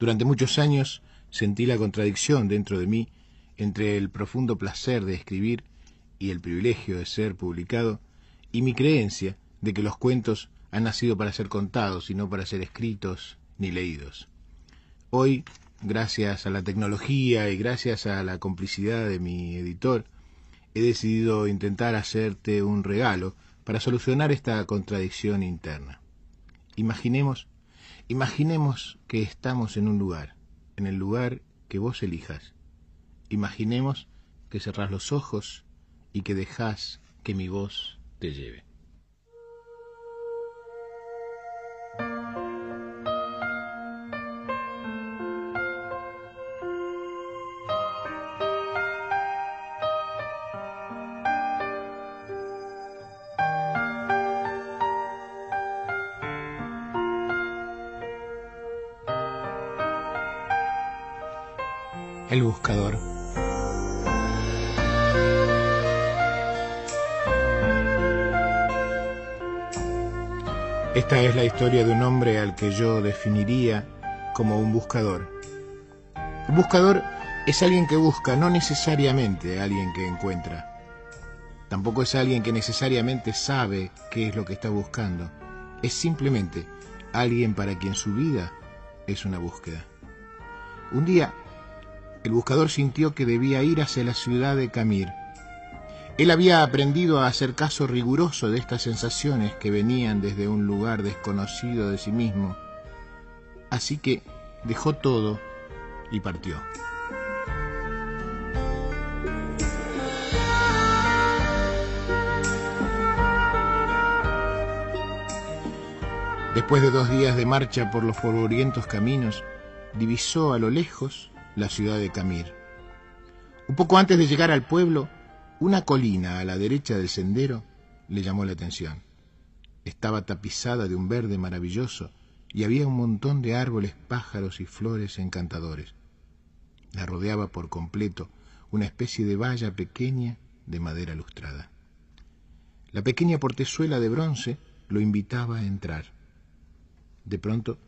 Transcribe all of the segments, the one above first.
Durante muchos años sentí la contradicción dentro de mí entre el profundo placer de escribir y el privilegio de ser publicado, y mi creencia de que los cuentos han nacido para ser contados y no para ser escritos ni leídos. Hoy, gracias a la tecnología y gracias a la complicidad de mi editor, he decidido intentar hacerte un regalo para solucionar esta contradicción interna. Imaginemos Imaginemos que estamos en un lugar, en el lugar que vos elijas. Imaginemos que cerrás los ojos y que dejas que mi voz te lleve. El buscador. Esta es la historia de un hombre al que yo definiría como un buscador. Un buscador es alguien que busca, no necesariamente alguien que encuentra. Tampoco es alguien que necesariamente sabe qué es lo que está buscando. Es simplemente alguien para quien su vida es una búsqueda. Un día el buscador sintió que debía ir hacia la ciudad de Camir. Él había aprendido a hacer caso riguroso de estas sensaciones que venían desde un lugar desconocido de sí mismo. Así que dejó todo y partió. Después de dos días de marcha por los polvorientos caminos, divisó a lo lejos la ciudad de Camir. Un poco antes de llegar al pueblo, una colina a la derecha del sendero le llamó la atención. Estaba tapizada de un verde maravilloso y había un montón de árboles, pájaros y flores encantadores. La rodeaba por completo una especie de valla pequeña de madera lustrada. La pequeña portezuela de bronce lo invitaba a entrar. De pronto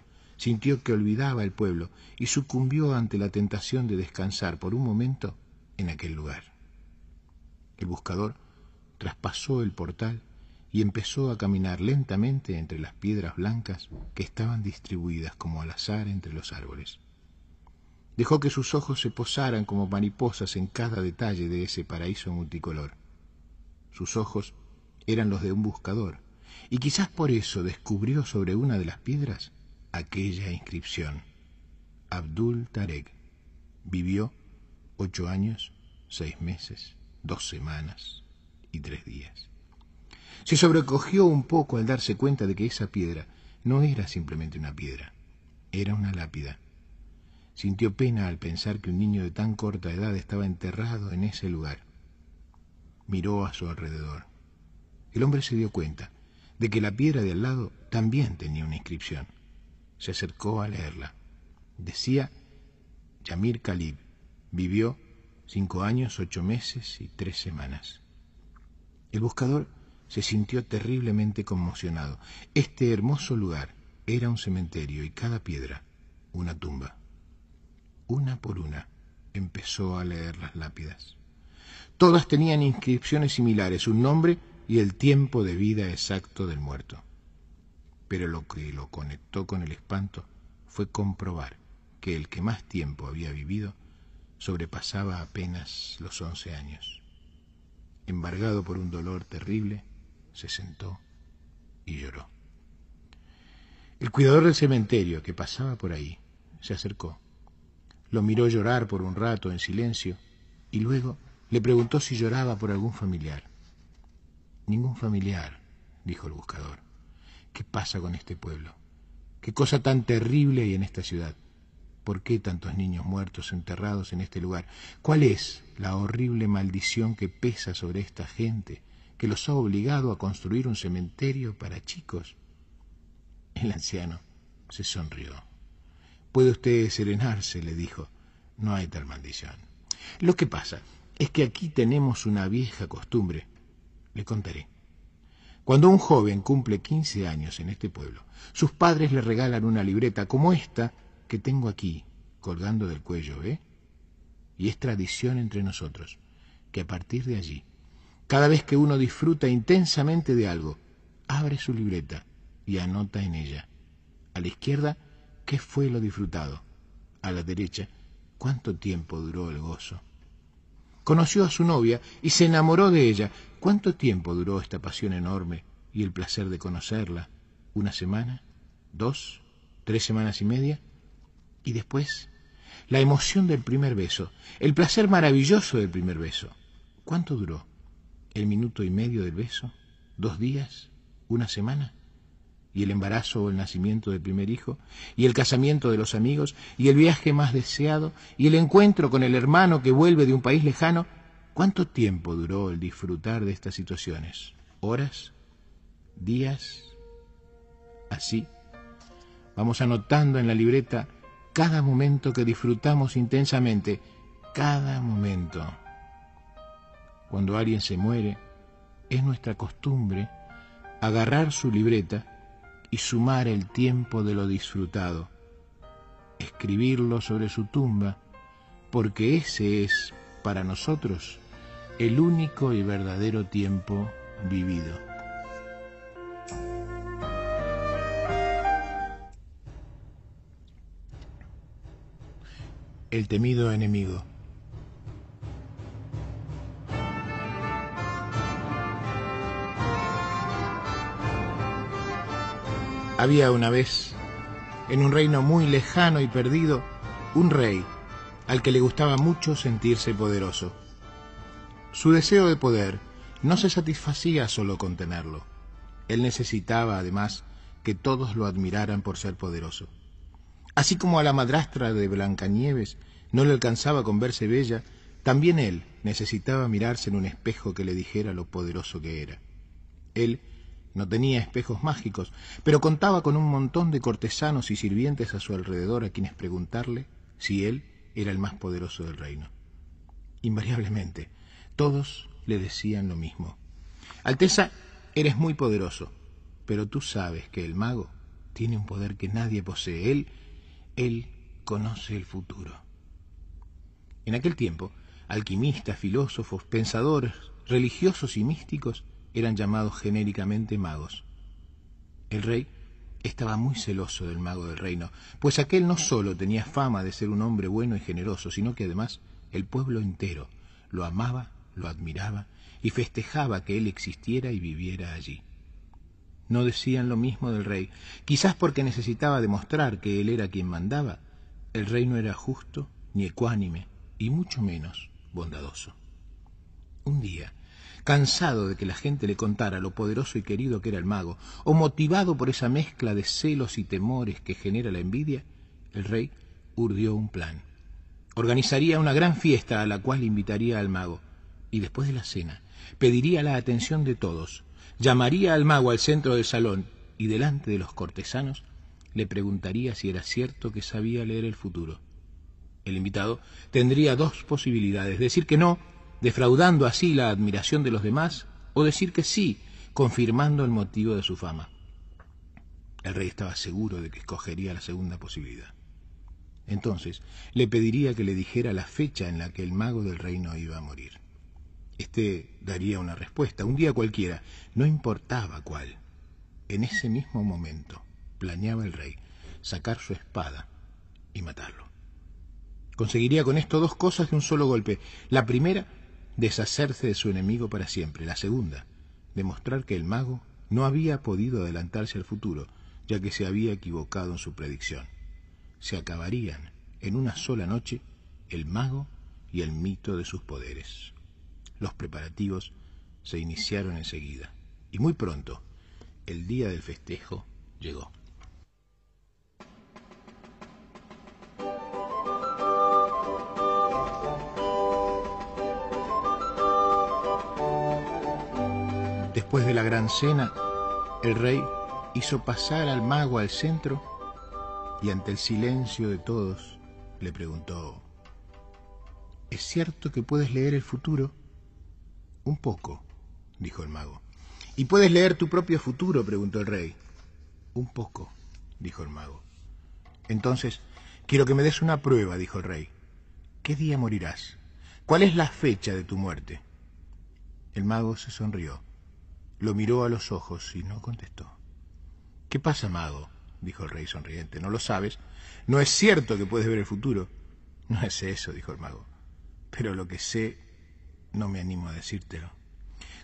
sintió que olvidaba el pueblo y sucumbió ante la tentación de descansar por un momento en aquel lugar. El buscador traspasó el portal y empezó a caminar lentamente entre las piedras blancas que estaban distribuidas como al azar entre los árboles. Dejó que sus ojos se posaran como mariposas en cada detalle de ese paraíso multicolor. Sus ojos eran los de un buscador, y quizás por eso descubrió sobre una de las piedras aquella inscripción. Abdul Tarek vivió ocho años, seis meses, dos semanas y tres días. Se sobrecogió un poco al darse cuenta de que esa piedra no era simplemente una piedra, era una lápida. Sintió pena al pensar que un niño de tan corta edad estaba enterrado en ese lugar. Miró a su alrededor. El hombre se dio cuenta de que la piedra de al lado también tenía una inscripción se acercó a leerla. Decía, Yamir Khalib vivió cinco años, ocho meses y tres semanas. El buscador se sintió terriblemente conmocionado. Este hermoso lugar era un cementerio y cada piedra una tumba. Una por una empezó a leer las lápidas. Todas tenían inscripciones similares, un nombre y el tiempo de vida exacto del muerto pero lo que lo conectó con el espanto fue comprobar que el que más tiempo había vivido sobrepasaba apenas los once años. Embargado por un dolor terrible, se sentó y lloró. El cuidador del cementerio, que pasaba por ahí, se acercó. Lo miró llorar por un rato en silencio y luego le preguntó si lloraba por algún familiar. Ningún familiar, dijo el buscador. ¿Qué pasa con este pueblo? ¿Qué cosa tan terrible hay en esta ciudad? ¿Por qué tantos niños muertos enterrados en este lugar? ¿Cuál es la horrible maldición que pesa sobre esta gente, que los ha obligado a construir un cementerio para chicos? El anciano se sonrió. Puede usted serenarse, le dijo. No hay tal maldición. Lo que pasa es que aquí tenemos una vieja costumbre. Le contaré. Cuando un joven cumple 15 años en este pueblo, sus padres le regalan una libreta como esta que tengo aquí, colgando del cuello, ¿eh? Y es tradición entre nosotros que a partir de allí, cada vez que uno disfruta intensamente de algo, abre su libreta y anota en ella. A la izquierda, ¿qué fue lo disfrutado? A la derecha, ¿cuánto tiempo duró el gozo? Conoció a su novia y se enamoró de ella. ¿Cuánto tiempo duró esta pasión enorme y el placer de conocerla? ¿Una semana? ¿Dos? ¿Tres semanas y media? Y después, la emoción del primer beso, el placer maravilloso del primer beso. ¿Cuánto duró? ¿El minuto y medio del beso? ¿Dos días? ¿Una semana? Y el embarazo o el nacimiento del primer hijo, y el casamiento de los amigos, y el viaje más deseado, y el encuentro con el hermano que vuelve de un país lejano, ¿cuánto tiempo duró el disfrutar de estas situaciones? ¿Horas? ¿Días? Así, vamos anotando en la libreta cada momento que disfrutamos intensamente, cada momento. Cuando alguien se muere, es nuestra costumbre agarrar su libreta y sumar el tiempo de lo disfrutado, escribirlo sobre su tumba, porque ese es, para nosotros, el único y verdadero tiempo vivido. El temido enemigo. Había una vez, en un reino muy lejano y perdido, un rey al que le gustaba mucho sentirse poderoso. Su deseo de poder no se satisfacía solo con tenerlo. Él necesitaba, además, que todos lo admiraran por ser poderoso. Así como a la madrastra de Blancanieves no le alcanzaba con verse bella, también él necesitaba mirarse en un espejo que le dijera lo poderoso que era. Él no tenía espejos mágicos, pero contaba con un montón de cortesanos y sirvientes a su alrededor a quienes preguntarle si él era el más poderoso del reino. Invariablemente, todos le decían lo mismo. Alteza, eres muy poderoso, pero tú sabes que el mago tiene un poder que nadie posee. Él, él conoce el futuro. En aquel tiempo, alquimistas, filósofos, pensadores, religiosos y místicos eran llamados genéricamente magos. El rey estaba muy celoso del mago del reino, pues aquel no solo tenía fama de ser un hombre bueno y generoso, sino que además el pueblo entero lo amaba, lo admiraba y festejaba que él existiera y viviera allí. No decían lo mismo del rey, quizás porque necesitaba demostrar que él era quien mandaba. El rey no era justo ni ecuánime, y mucho menos bondadoso. Un día, cansado de que la gente le contara lo poderoso y querido que era el mago, o motivado por esa mezcla de celos y temores que genera la envidia, el rey urdió un plan. Organizaría una gran fiesta a la cual invitaría al mago, y después de la cena pediría la atención de todos, llamaría al mago al centro del salón y delante de los cortesanos le preguntaría si era cierto que sabía leer el futuro. El invitado tendría dos posibilidades, decir que no defraudando así la admiración de los demás, o decir que sí, confirmando el motivo de su fama. El rey estaba seguro de que escogería la segunda posibilidad. Entonces le pediría que le dijera la fecha en la que el mago del reino iba a morir. Este daría una respuesta, un día cualquiera, no importaba cuál. En ese mismo momento planeaba el rey sacar su espada y matarlo. Conseguiría con esto dos cosas de un solo golpe. La primera, deshacerse de su enemigo para siempre. La segunda, demostrar que el mago no había podido adelantarse al futuro, ya que se había equivocado en su predicción. Se acabarían en una sola noche el mago y el mito de sus poderes. Los preparativos se iniciaron enseguida, y muy pronto el día del festejo llegó. Después de la gran cena, el rey hizo pasar al mago al centro y ante el silencio de todos le preguntó, ¿Es cierto que puedes leer el futuro? Un poco, dijo el mago. ¿Y puedes leer tu propio futuro? preguntó el rey. Un poco, dijo el mago. Entonces, quiero que me des una prueba, dijo el rey. ¿Qué día morirás? ¿Cuál es la fecha de tu muerte? El mago se sonrió, lo miró a los ojos y no contestó. ¿Qué pasa, mago? dijo el rey sonriente. ¿No lo sabes? No es cierto que puedes ver el futuro. No es eso, dijo el mago. Pero lo que sé, no me animo a decírtelo.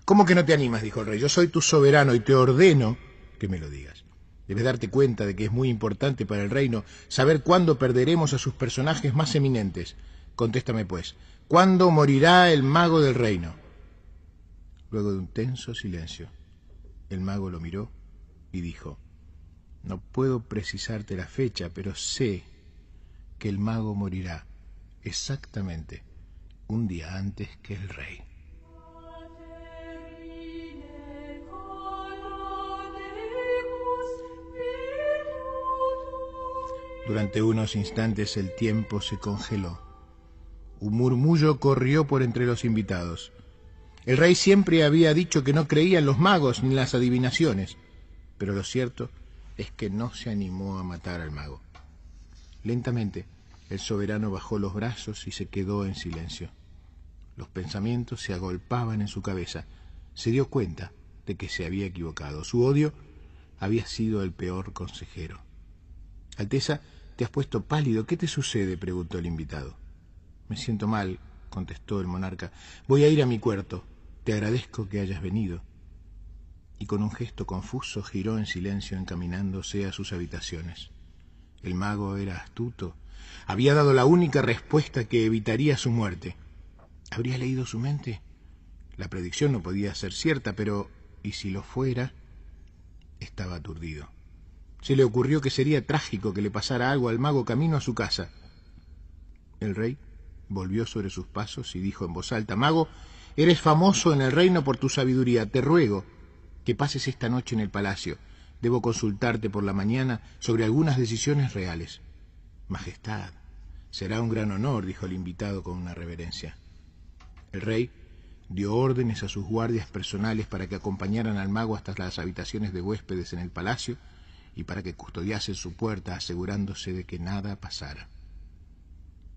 ¿Cómo que no te animas? dijo el rey. Yo soy tu soberano y te ordeno que me lo digas. Debes darte cuenta de que es muy importante para el reino saber cuándo perderemos a sus personajes más eminentes. Contéstame, pues, ¿cuándo morirá el mago del reino? Luego de un tenso silencio, el mago lo miró y dijo, No puedo precisarte la fecha, pero sé que el mago morirá exactamente un día antes que el rey. Durante unos instantes el tiempo se congeló. Un murmullo corrió por entre los invitados. El rey siempre había dicho que no creía en los magos ni las adivinaciones, pero lo cierto es que no se animó a matar al mago. Lentamente, el soberano bajó los brazos y se quedó en silencio. Los pensamientos se agolpaban en su cabeza. Se dio cuenta de que se había equivocado. Su odio había sido el peor consejero. Alteza te has puesto pálido. ¿Qué te sucede? preguntó el invitado. Me siento mal, contestó el monarca. Voy a ir a mi cuarto. Te agradezco que hayas venido. Y con un gesto confuso giró en silencio encaminándose a sus habitaciones. El mago era astuto. Había dado la única respuesta que evitaría su muerte. ¿Habría leído su mente? La predicción no podía ser cierta, pero ¿y si lo fuera? Estaba aturdido. Se le ocurrió que sería trágico que le pasara algo al mago camino a su casa. El rey volvió sobre sus pasos y dijo en voz alta, Mago, eres famoso en el reino por tu sabiduría. Te ruego que pases esta noche en el palacio. Debo consultarte por la mañana sobre algunas decisiones reales. Majestad, será un gran honor, dijo el invitado con una reverencia. El rey dio órdenes a sus guardias personales para que acompañaran al mago hasta las habitaciones de huéspedes en el palacio y para que custodiasen su puerta asegurándose de que nada pasara.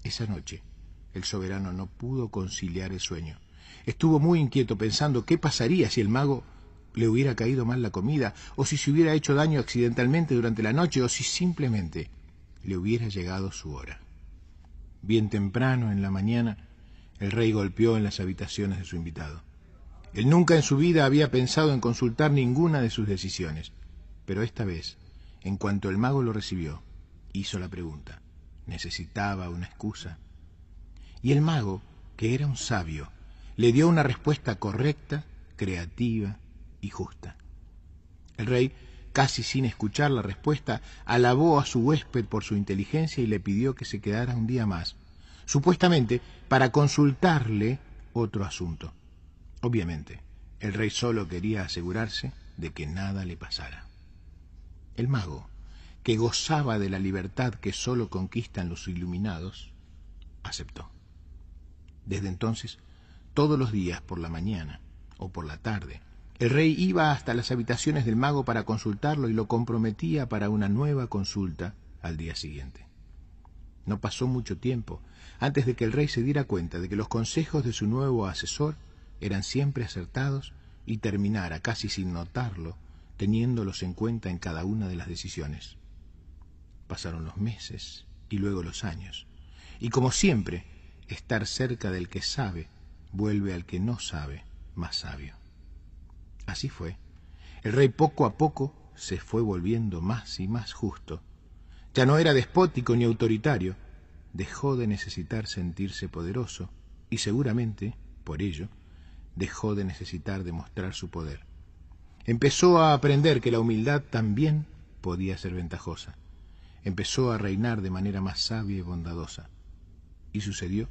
Esa noche el soberano no pudo conciliar el sueño. Estuvo muy inquieto pensando qué pasaría si el mago le hubiera caído mal la comida, o si se hubiera hecho daño accidentalmente durante la noche, o si simplemente le hubiera llegado su hora. Bien temprano en la mañana, el rey golpeó en las habitaciones de su invitado. Él nunca en su vida había pensado en consultar ninguna de sus decisiones, pero esta vez en cuanto el mago lo recibió, hizo la pregunta. Necesitaba una excusa. Y el mago, que era un sabio, le dio una respuesta correcta, creativa y justa. El rey, casi sin escuchar la respuesta, alabó a su huésped por su inteligencia y le pidió que se quedara un día más, supuestamente para consultarle otro asunto. Obviamente, el rey solo quería asegurarse de que nada le pasara. El mago, que gozaba de la libertad que sólo conquistan los iluminados, aceptó. Desde entonces, todos los días por la mañana o por la tarde, el rey iba hasta las habitaciones del mago para consultarlo y lo comprometía para una nueva consulta al día siguiente. No pasó mucho tiempo antes de que el rey se diera cuenta de que los consejos de su nuevo asesor eran siempre acertados y terminara, casi sin notarlo, teniéndolos en cuenta en cada una de las decisiones. Pasaron los meses y luego los años. Y como siempre, estar cerca del que sabe vuelve al que no sabe más sabio. Así fue. El rey poco a poco se fue volviendo más y más justo. Ya no era despótico ni autoritario. Dejó de necesitar sentirse poderoso y seguramente, por ello, dejó de necesitar demostrar su poder empezó a aprender que la humildad también podía ser ventajosa. Empezó a reinar de manera más sabia y bondadosa. Y sucedió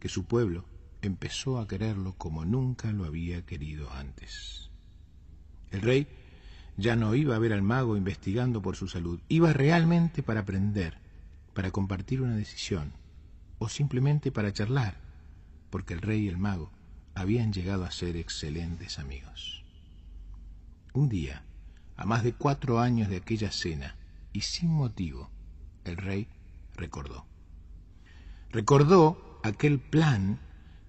que su pueblo empezó a quererlo como nunca lo había querido antes. El rey ya no iba a ver al mago investigando por su salud, iba realmente para aprender, para compartir una decisión, o simplemente para charlar, porque el rey y el mago habían llegado a ser excelentes amigos. Un día, a más de cuatro años de aquella cena, y sin motivo, el rey recordó. Recordó aquel plan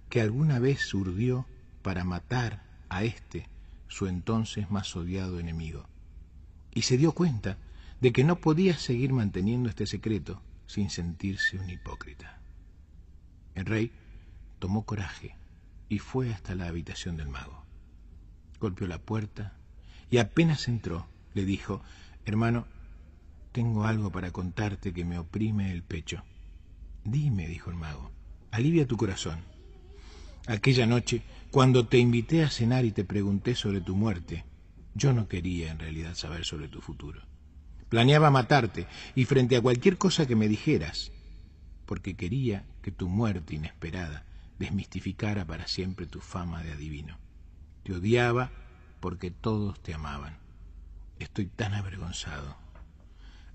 que alguna vez urdió para matar a este, su entonces más odiado enemigo, y se dio cuenta de que no podía seguir manteniendo este secreto sin sentirse un hipócrita. El rey tomó coraje y fue hasta la habitación del mago. Golpeó la puerta y apenas entró, le dijo, hermano, tengo algo para contarte que me oprime el pecho. Dime, dijo el mago, alivia tu corazón. Aquella noche, cuando te invité a cenar y te pregunté sobre tu muerte, yo no quería en realidad saber sobre tu futuro. Planeaba matarte y frente a cualquier cosa que me dijeras, porque quería que tu muerte inesperada desmistificara para siempre tu fama de adivino. Te odiaba porque todos te amaban. Estoy tan avergonzado.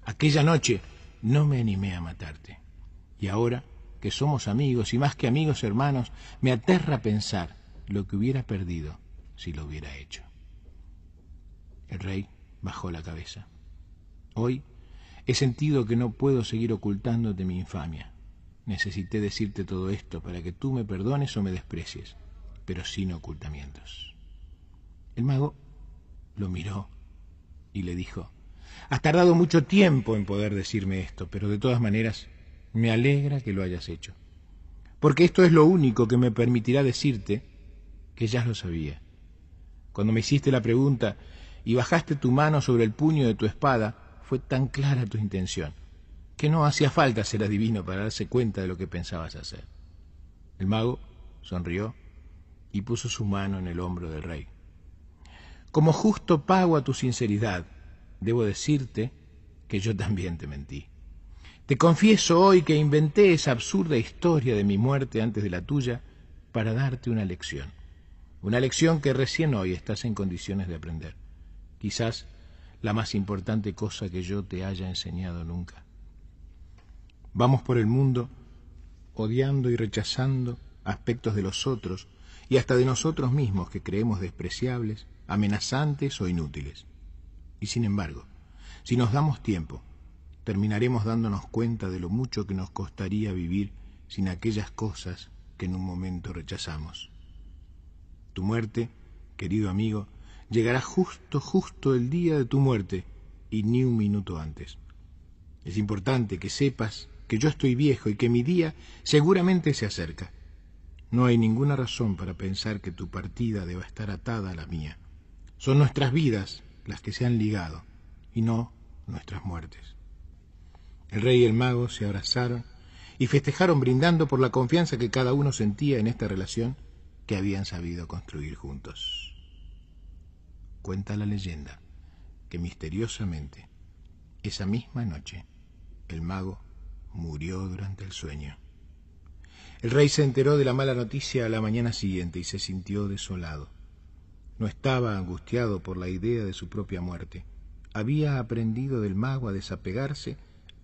Aquella noche no me animé a matarte. Y ahora que somos amigos y más que amigos hermanos, me aterra pensar lo que hubiera perdido si lo hubiera hecho. El rey bajó la cabeza. Hoy he sentido que no puedo seguir ocultándote mi infamia. Necesité decirte todo esto para que tú me perdones o me desprecies, pero sin ocultamientos. El mago lo miró y le dijo, Has tardado mucho tiempo en poder decirme esto, pero de todas maneras me alegra que lo hayas hecho, porque esto es lo único que me permitirá decirte que ya lo sabía. Cuando me hiciste la pregunta y bajaste tu mano sobre el puño de tu espada, fue tan clara tu intención, que no hacía falta ser adivino para darse cuenta de lo que pensabas hacer. El mago sonrió y puso su mano en el hombro del rey. Como justo pago a tu sinceridad, debo decirte que yo también te mentí. Te confieso hoy que inventé esa absurda historia de mi muerte antes de la tuya para darte una lección. Una lección que recién hoy estás en condiciones de aprender. Quizás la más importante cosa que yo te haya enseñado nunca. Vamos por el mundo odiando y rechazando aspectos de los otros y hasta de nosotros mismos que creemos despreciables, amenazantes o inútiles. Y sin embargo, si nos damos tiempo, terminaremos dándonos cuenta de lo mucho que nos costaría vivir sin aquellas cosas que en un momento rechazamos. Tu muerte, querido amigo, llegará justo, justo el día de tu muerte y ni un minuto antes. Es importante que sepas que yo estoy viejo y que mi día seguramente se acerca. No hay ninguna razón para pensar que tu partida deba estar atada a la mía. Son nuestras vidas las que se han ligado y no nuestras muertes. El rey y el mago se abrazaron y festejaron brindando por la confianza que cada uno sentía en esta relación que habían sabido construir juntos cuenta la leyenda que misteriosamente esa misma noche el mago murió durante el sueño. El rey se enteró de la mala noticia a la mañana siguiente y se sintió desolado. No estaba angustiado por la idea de su propia muerte. Había aprendido del mago a desapegarse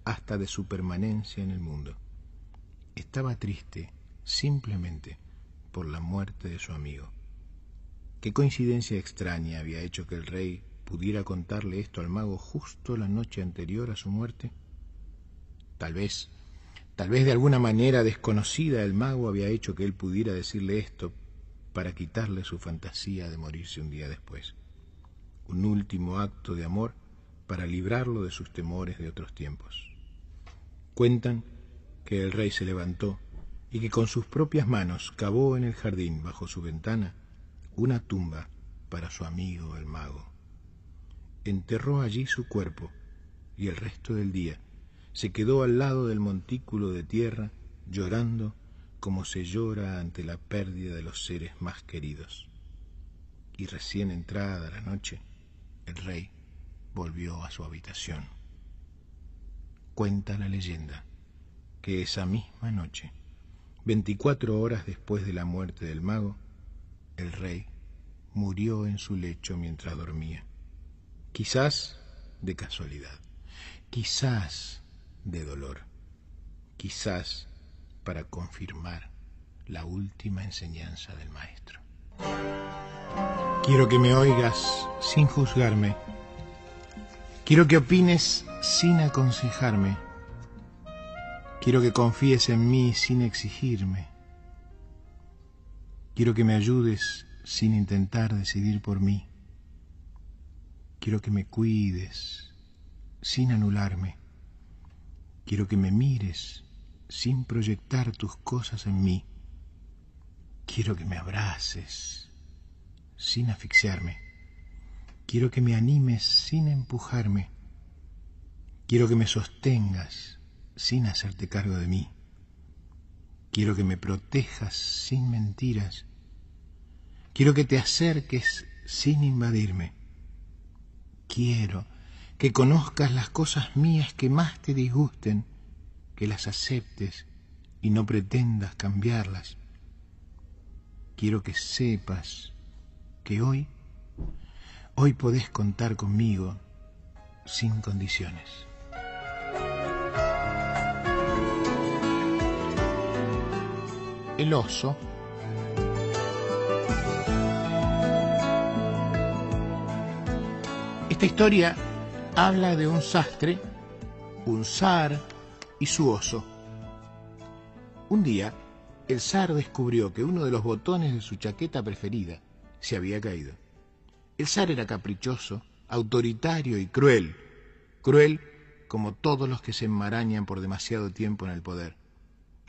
hasta de su permanencia en el mundo. Estaba triste simplemente por la muerte de su amigo. Qué coincidencia extraña había hecho que el rey pudiera contarle esto al mago justo la noche anterior a su muerte. Tal vez, tal vez de alguna manera desconocida el mago había hecho que él pudiera decirle esto para quitarle su fantasía de morirse un día después. Un último acto de amor para librarlo de sus temores de otros tiempos. Cuentan que el rey se levantó y que con sus propias manos cavó en el jardín bajo su ventana una tumba para su amigo el mago. Enterró allí su cuerpo y el resto del día se quedó al lado del montículo de tierra llorando como se llora ante la pérdida de los seres más queridos. Y recién entrada la noche, el rey volvió a su habitación. Cuenta la leyenda que esa misma noche, veinticuatro horas después de la muerte del mago, el rey murió en su lecho mientras dormía. Quizás de casualidad, quizás de dolor, quizás para confirmar la última enseñanza del maestro. Quiero que me oigas sin juzgarme. Quiero que opines sin aconsejarme. Quiero que confíes en mí sin exigirme. Quiero que me ayudes sin intentar decidir por mí. Quiero que me cuides sin anularme. Quiero que me mires sin proyectar tus cosas en mí. Quiero que me abraces sin asfixiarme. Quiero que me animes sin empujarme. Quiero que me sostengas sin hacerte cargo de mí. Quiero que me protejas sin mentiras. Quiero que te acerques sin invadirme. Quiero que conozcas las cosas mías que más te disgusten, que las aceptes y no pretendas cambiarlas. Quiero que sepas que hoy, hoy podés contar conmigo sin condiciones. El oso Esta historia habla de un sastre, un zar y su oso. Un día, el zar descubrió que uno de los botones de su chaqueta preferida se había caído. El zar era caprichoso, autoritario y cruel, cruel como todos los que se enmarañan por demasiado tiempo en el poder.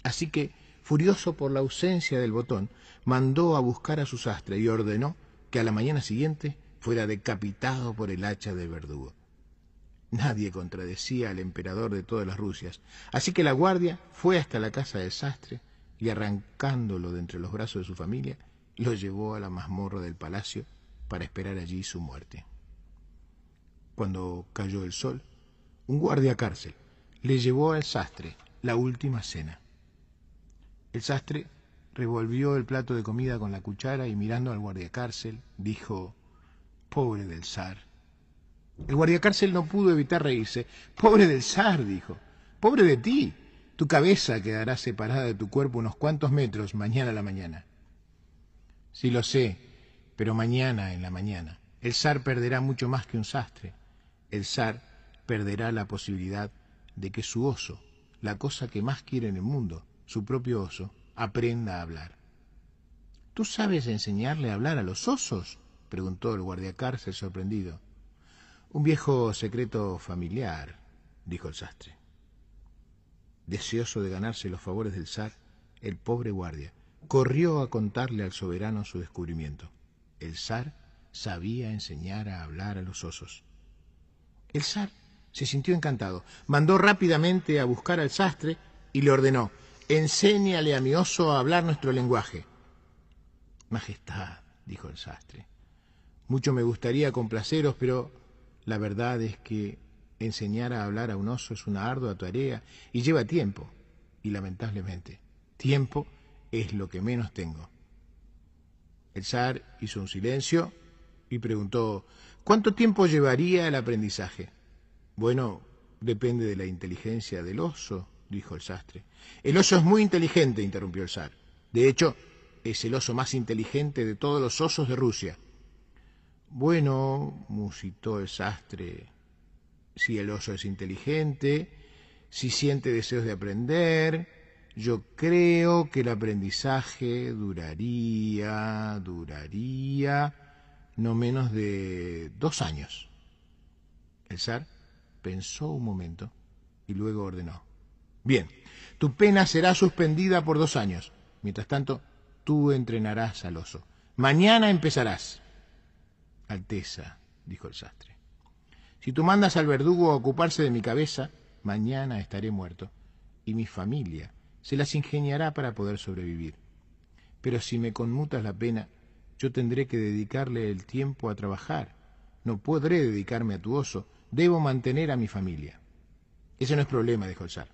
Así que, furioso por la ausencia del botón, mandó a buscar a su sastre y ordenó que a la mañana siguiente fuera decapitado por el hacha del verdugo. Nadie contradecía al emperador de todas las Rusias, así que la guardia fue hasta la casa del sastre y arrancándolo de entre los brazos de su familia, lo llevó a la mazmorra del palacio para esperar allí su muerte. Cuando cayó el sol, un guardia cárcel le llevó al sastre la última cena. El sastre revolvió el plato de comida con la cuchara y mirando al guardia cárcel dijo Pobre del zar. El guardiacárcel no pudo evitar reírse. Pobre del zar, dijo. Pobre de ti. Tu cabeza quedará separada de tu cuerpo unos cuantos metros mañana a la mañana. Sí lo sé, pero mañana en la mañana. El zar perderá mucho más que un sastre. El zar perderá la posibilidad de que su oso, la cosa que más quiere en el mundo, su propio oso, aprenda a hablar. ¿Tú sabes enseñarle a hablar a los osos? preguntó el guardiacárcel sorprendido. Un viejo secreto familiar, dijo el sastre. Deseoso de ganarse los favores del zar, el pobre guardia corrió a contarle al soberano su descubrimiento. El zar sabía enseñar a hablar a los osos. El zar se sintió encantado. Mandó rápidamente a buscar al sastre y le ordenó, enséñale a mi oso a hablar nuestro lenguaje. Majestad, dijo el sastre, mucho me gustaría complaceros, pero la verdad es que enseñar a hablar a un oso es una ardua tarea y lleva tiempo. Y lamentablemente, tiempo es lo que menos tengo. El zar hizo un silencio y preguntó, ¿cuánto tiempo llevaría el aprendizaje? Bueno, depende de la inteligencia del oso, dijo el sastre. El oso es muy inteligente, interrumpió el zar. De hecho, es el oso más inteligente de todos los osos de Rusia. Bueno, musitó el sastre, si el oso es inteligente, si siente deseos de aprender, yo creo que el aprendizaje duraría, duraría no menos de dos años. El zar pensó un momento y luego ordenó. Bien, tu pena será suspendida por dos años. Mientras tanto, tú entrenarás al oso. Mañana empezarás. Alteza, dijo el sastre, si tú mandas al verdugo a ocuparse de mi cabeza, mañana estaré muerto, y mi familia se las ingeniará para poder sobrevivir. Pero si me conmutas la pena, yo tendré que dedicarle el tiempo a trabajar. No podré dedicarme a tu oso, debo mantener a mi familia. Ese no es problema, dijo el zar.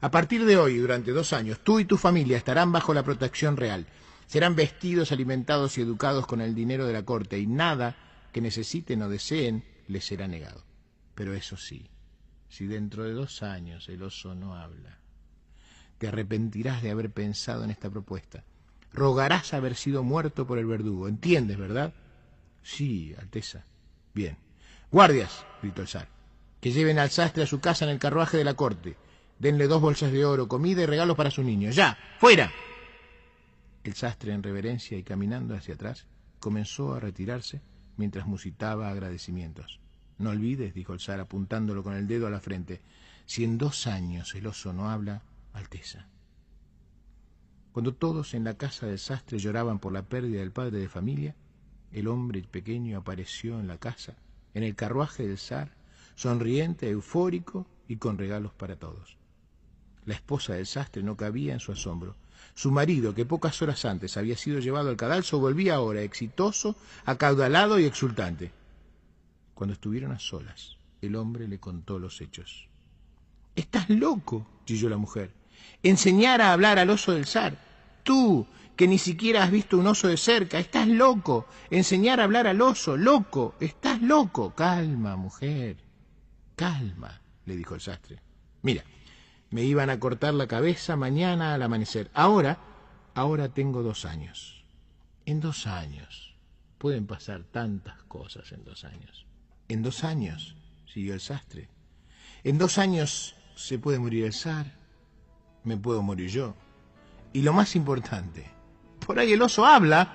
A partir de hoy, durante dos años, tú y tu familia estarán bajo la protección real. Serán vestidos, alimentados y educados con el dinero de la corte, y nada que necesiten o deseen les será negado. Pero eso sí, si dentro de dos años el oso no habla, te arrepentirás de haber pensado en esta propuesta rogarás haber sido muerto por el verdugo. ¿Entiendes, verdad? Sí, Alteza. Bien. Guardias, gritó el zar, que lleven al sastre a su casa en el carruaje de la corte. Denle dos bolsas de oro, comida y regalos para su niño. ¡Ya! ¡Fuera! El sastre, en reverencia y caminando hacia atrás, comenzó a retirarse mientras musitaba agradecimientos. No olvides, dijo el zar apuntándolo con el dedo a la frente, si en dos años el oso no habla, Alteza. Cuando todos en la casa del sastre lloraban por la pérdida del padre de familia, el hombre pequeño apareció en la casa, en el carruaje del zar, sonriente, eufórico y con regalos para todos. La esposa del sastre no cabía en su asombro. Su marido, que pocas horas antes había sido llevado al cadalso, volvía ahora exitoso, acaudalado y exultante. Cuando estuvieron a solas, el hombre le contó los hechos. Estás loco, chilló la mujer. Enseñar a hablar al oso del zar. Tú, que ni siquiera has visto un oso de cerca, estás loco. Enseñar a hablar al oso, loco, estás loco. Calma, mujer, calma, le dijo el sastre. Mira, me iban a cortar la cabeza mañana al amanecer. Ahora, ahora tengo dos años. En dos años. Pueden pasar tantas cosas en dos años. En dos años, siguió el sastre. En dos años se puede morir el zar, me puedo morir yo. Y lo más importante, por ahí el oso habla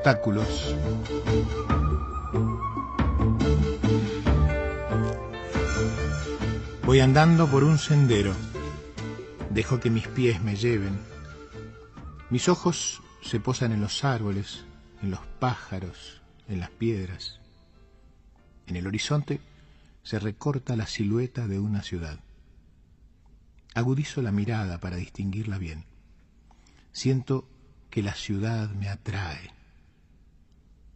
obstáculos. Voy andando por un sendero. Dejo que mis pies me lleven. Mis ojos se posan en los árboles, en los pájaros, en las piedras. En el horizonte se recorta la silueta de una ciudad. Agudizo la mirada para distinguirla bien. Siento que la ciudad me atrae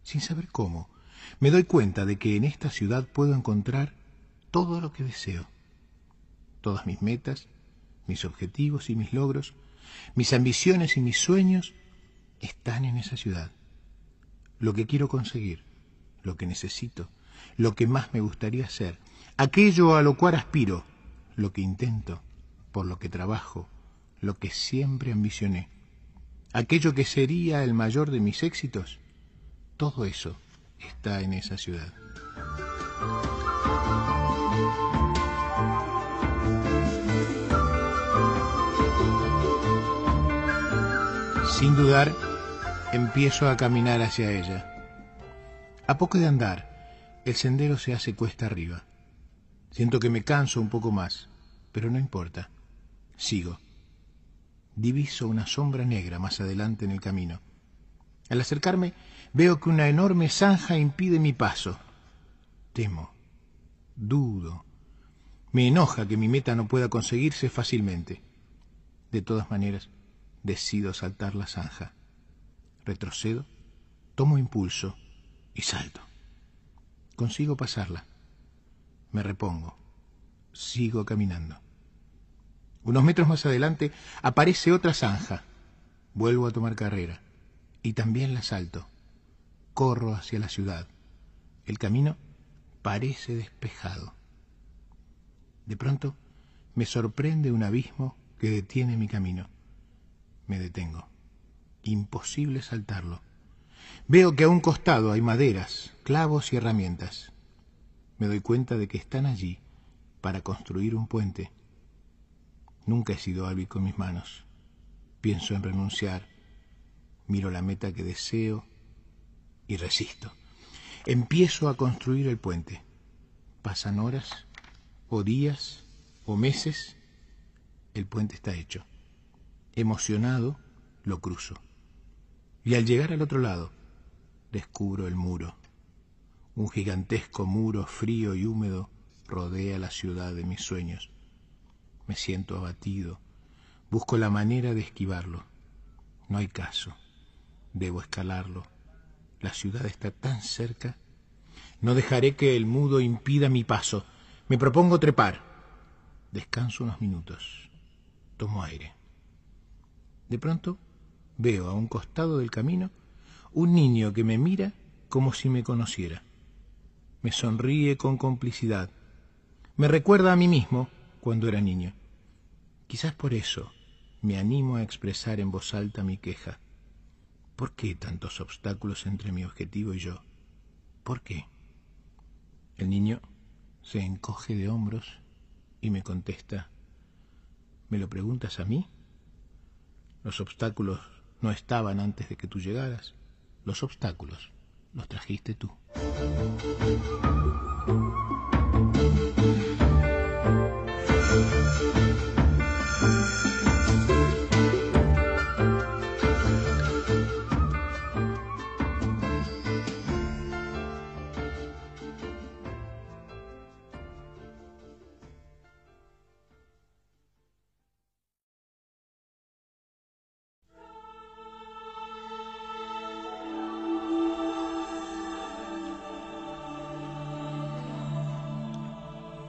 sin saber cómo, me doy cuenta de que en esta ciudad puedo encontrar todo lo que deseo. Todas mis metas, mis objetivos y mis logros, mis ambiciones y mis sueños están en esa ciudad. Lo que quiero conseguir, lo que necesito, lo que más me gustaría ser, aquello a lo cual aspiro, lo que intento, por lo que trabajo, lo que siempre ambicioné, aquello que sería el mayor de mis éxitos, todo eso está en esa ciudad. Sin dudar, empiezo a caminar hacia ella. A poco de andar, el sendero se hace cuesta arriba. Siento que me canso un poco más, pero no importa. Sigo. Diviso una sombra negra más adelante en el camino. Al acercarme, Veo que una enorme zanja impide mi paso. Temo, dudo. Me enoja que mi meta no pueda conseguirse fácilmente. De todas maneras, decido saltar la zanja. Retrocedo, tomo impulso y salto. Consigo pasarla. Me repongo. Sigo caminando. Unos metros más adelante aparece otra zanja. Vuelvo a tomar carrera y también la salto corro hacia la ciudad. El camino parece despejado. De pronto me sorprende un abismo que detiene mi camino. Me detengo. Imposible saltarlo. Veo que a un costado hay maderas, clavos y herramientas. Me doy cuenta de que están allí para construir un puente. Nunca he sido hábil con mis manos. Pienso en renunciar. Miro la meta que deseo y resisto. Empiezo a construir el puente. Pasan horas, o días, o meses. El puente está hecho. Emocionado, lo cruzo. Y al llegar al otro lado, descubro el muro. Un gigantesco muro frío y húmedo rodea la ciudad de mis sueños. Me siento abatido. Busco la manera de esquivarlo. No hay caso. Debo escalarlo. La ciudad está tan cerca. No dejaré que el mudo impida mi paso. Me propongo trepar. Descanso unos minutos. Tomo aire. De pronto veo a un costado del camino un niño que me mira como si me conociera. Me sonríe con complicidad. Me recuerda a mí mismo cuando era niño. Quizás por eso me animo a expresar en voz alta mi queja. ¿Por qué tantos obstáculos entre mi objetivo y yo? ¿Por qué? El niño se encoge de hombros y me contesta, ¿me lo preguntas a mí? Los obstáculos no estaban antes de que tú llegaras. Los obstáculos los trajiste tú.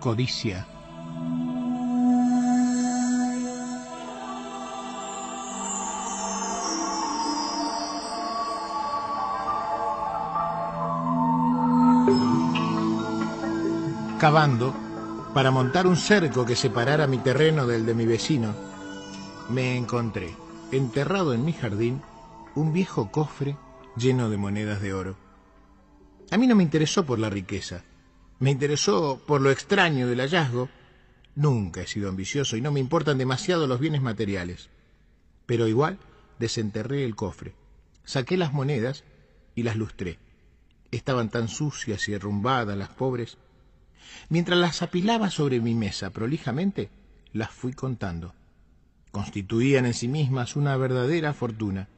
Codicia. Cavando para montar un cerco que separara mi terreno del de mi vecino, me encontré, enterrado en mi jardín, un viejo cofre lleno de monedas de oro. A mí no me interesó por la riqueza, me interesó por lo extraño del hallazgo. Nunca he sido ambicioso y no me importan demasiado los bienes materiales. Pero igual desenterré el cofre, saqué las monedas y las lustré. Estaban tan sucias y arrumbadas las pobres. Mientras las apilaba sobre mi mesa prolijamente, las fui contando. Constituían en sí mismas una verdadera fortuna.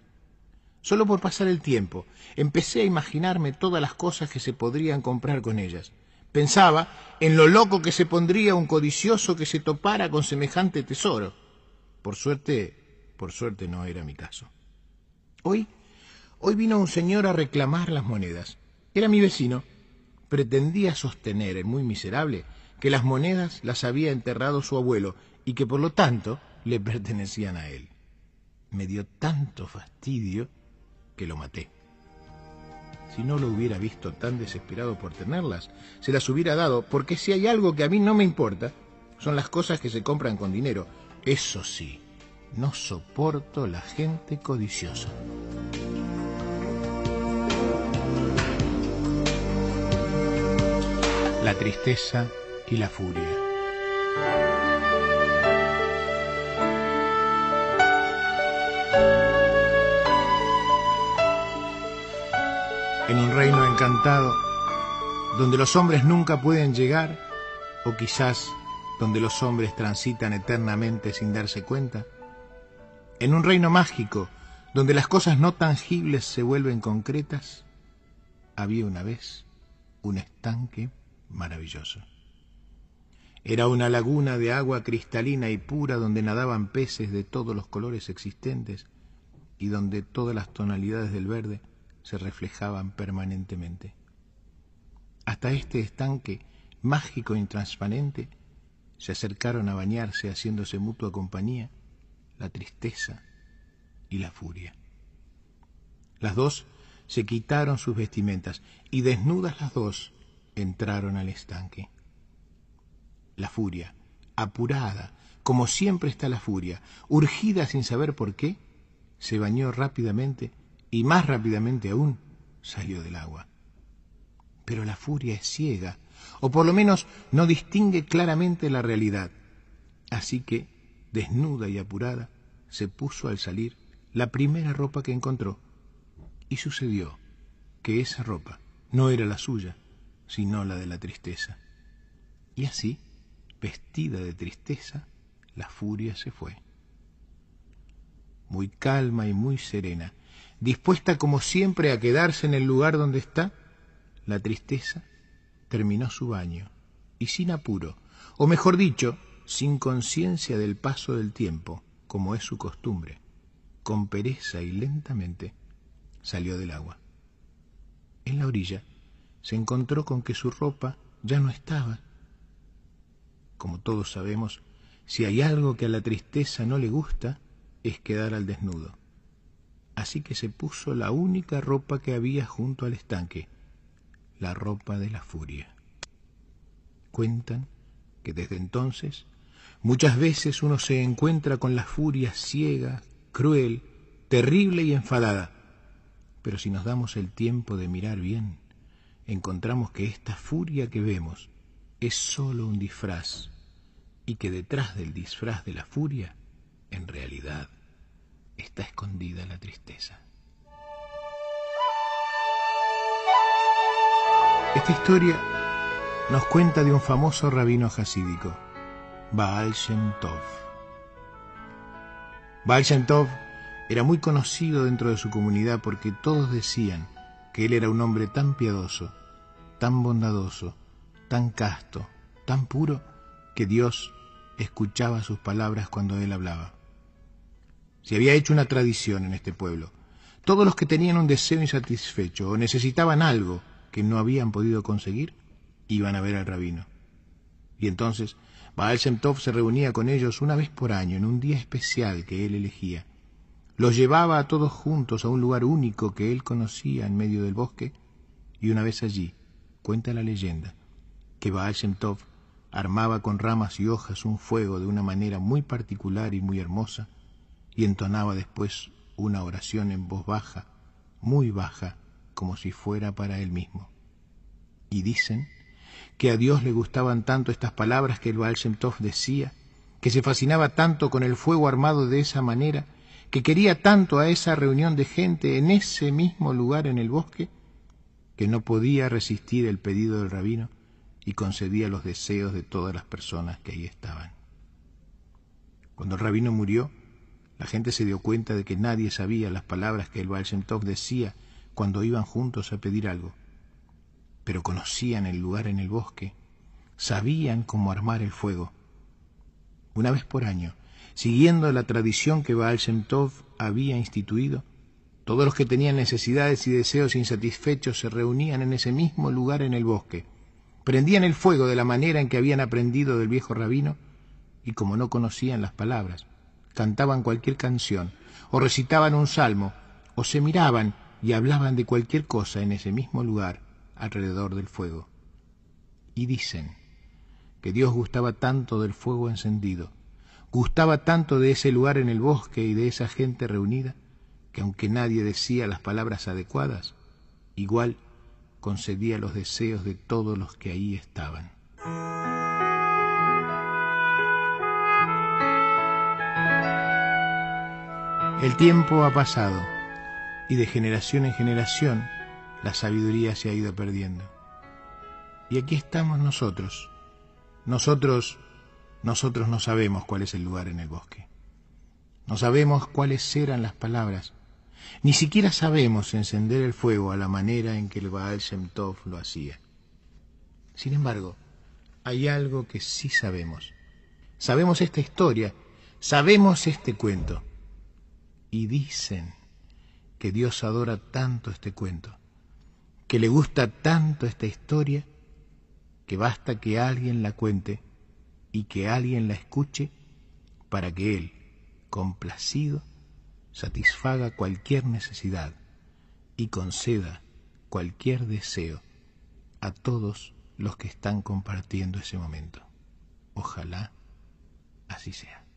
Solo por pasar el tiempo, empecé a imaginarme todas las cosas que se podrían comprar con ellas. Pensaba en lo loco que se pondría un codicioso que se topara con semejante tesoro. Por suerte, por suerte no era mi caso. Hoy, hoy vino un señor a reclamar las monedas. Era mi vecino. Pretendía sostener, el muy miserable, que las monedas las había enterrado su abuelo y que por lo tanto le pertenecían a él. Me dio tanto fastidio que lo maté. Si no lo hubiera visto tan desesperado por tenerlas, se las hubiera dado, porque si hay algo que a mí no me importa, son las cosas que se compran con dinero. Eso sí, no soporto la gente codiciosa. La tristeza y la furia. En un reino encantado, donde los hombres nunca pueden llegar, o quizás donde los hombres transitan eternamente sin darse cuenta, en un reino mágico, donde las cosas no tangibles se vuelven concretas, había una vez un estanque maravilloso. Era una laguna de agua cristalina y pura donde nadaban peces de todos los colores existentes y donde todas las tonalidades del verde se reflejaban permanentemente. Hasta este estanque mágico e intransparente se acercaron a bañarse haciéndose mutua compañía la tristeza y la furia. Las dos se quitaron sus vestimentas y desnudas las dos entraron al estanque. La furia, apurada, como siempre está la furia, urgida sin saber por qué, se bañó rápidamente y más rápidamente aún salió del agua. Pero la furia es ciega, o por lo menos no distingue claramente la realidad. Así que, desnuda y apurada, se puso al salir la primera ropa que encontró. Y sucedió que esa ropa no era la suya, sino la de la tristeza. Y así, vestida de tristeza, la furia se fue. Muy calma y muy serena, dispuesta como siempre a quedarse en el lugar donde está, la tristeza terminó su baño y sin apuro, o mejor dicho, sin conciencia del paso del tiempo, como es su costumbre, con pereza y lentamente, salió del agua. En la orilla se encontró con que su ropa ya no estaba. Como todos sabemos, si hay algo que a la tristeza no le gusta, es quedar al desnudo. Así que se puso la única ropa que había junto al estanque, la ropa de la furia. Cuentan que desde entonces muchas veces uno se encuentra con la furia ciega, cruel, terrible y enfadada. Pero si nos damos el tiempo de mirar bien, encontramos que esta furia que vemos es sólo un disfraz y que detrás del disfraz de la furia, en realidad, está escondida la tristeza. Esta historia nos cuenta de un famoso rabino hasídico, Baal Shem Tov. Baal Shem Tov era muy conocido dentro de su comunidad porque todos decían que él era un hombre tan piadoso, tan bondadoso, tan casto, tan puro, que Dios escuchaba sus palabras cuando él hablaba. Se había hecho una tradición en este pueblo. Todos los que tenían un deseo insatisfecho o necesitaban algo que no habían podido conseguir, iban a ver al rabino. Y entonces Baal Shem se reunía con ellos una vez por año en un día especial que él elegía. Los llevaba a todos juntos a un lugar único que él conocía en medio del bosque y una vez allí, cuenta la leyenda, que Baal Shem Tov armaba con ramas y hojas un fuego de una manera muy particular y muy hermosa y entonaba después una oración en voz baja, muy baja, como si fuera para él mismo. Y dicen que a Dios le gustaban tanto estas palabras que el Baal Tov decía, que se fascinaba tanto con el fuego armado de esa manera, que quería tanto a esa reunión de gente en ese mismo lugar en el bosque, que no podía resistir el pedido del rabino y concedía los deseos de todas las personas que ahí estaban. Cuando el rabino murió, la gente se dio cuenta de que nadie sabía las palabras que el Baal decía cuando iban juntos a pedir algo, pero conocían el lugar en el bosque, sabían cómo armar el fuego. Una vez por año, siguiendo la tradición que Baal había instituido, todos los que tenían necesidades y deseos insatisfechos se reunían en ese mismo lugar en el bosque, prendían el fuego de la manera en que habían aprendido del viejo rabino, y como no conocían las palabras, cantaban cualquier canción, o recitaban un salmo, o se miraban y hablaban de cualquier cosa en ese mismo lugar alrededor del fuego. Y dicen que Dios gustaba tanto del fuego encendido, gustaba tanto de ese lugar en el bosque y de esa gente reunida, que aunque nadie decía las palabras adecuadas, igual concedía los deseos de todos los que ahí estaban. El tiempo ha pasado y de generación en generación la sabiduría se ha ido perdiendo. Y aquí estamos nosotros. Nosotros, nosotros no sabemos cuál es el lugar en el bosque. No sabemos cuáles eran las palabras. Ni siquiera sabemos encender el fuego a la manera en que el Baal Shem Tov lo hacía. Sin embargo, hay algo que sí sabemos. Sabemos esta historia, sabemos este cuento. Y dicen que Dios adora tanto este cuento, que le gusta tanto esta historia, que basta que alguien la cuente y que alguien la escuche para que Él, complacido, satisfaga cualquier necesidad y conceda cualquier deseo a todos los que están compartiendo ese momento. Ojalá así sea.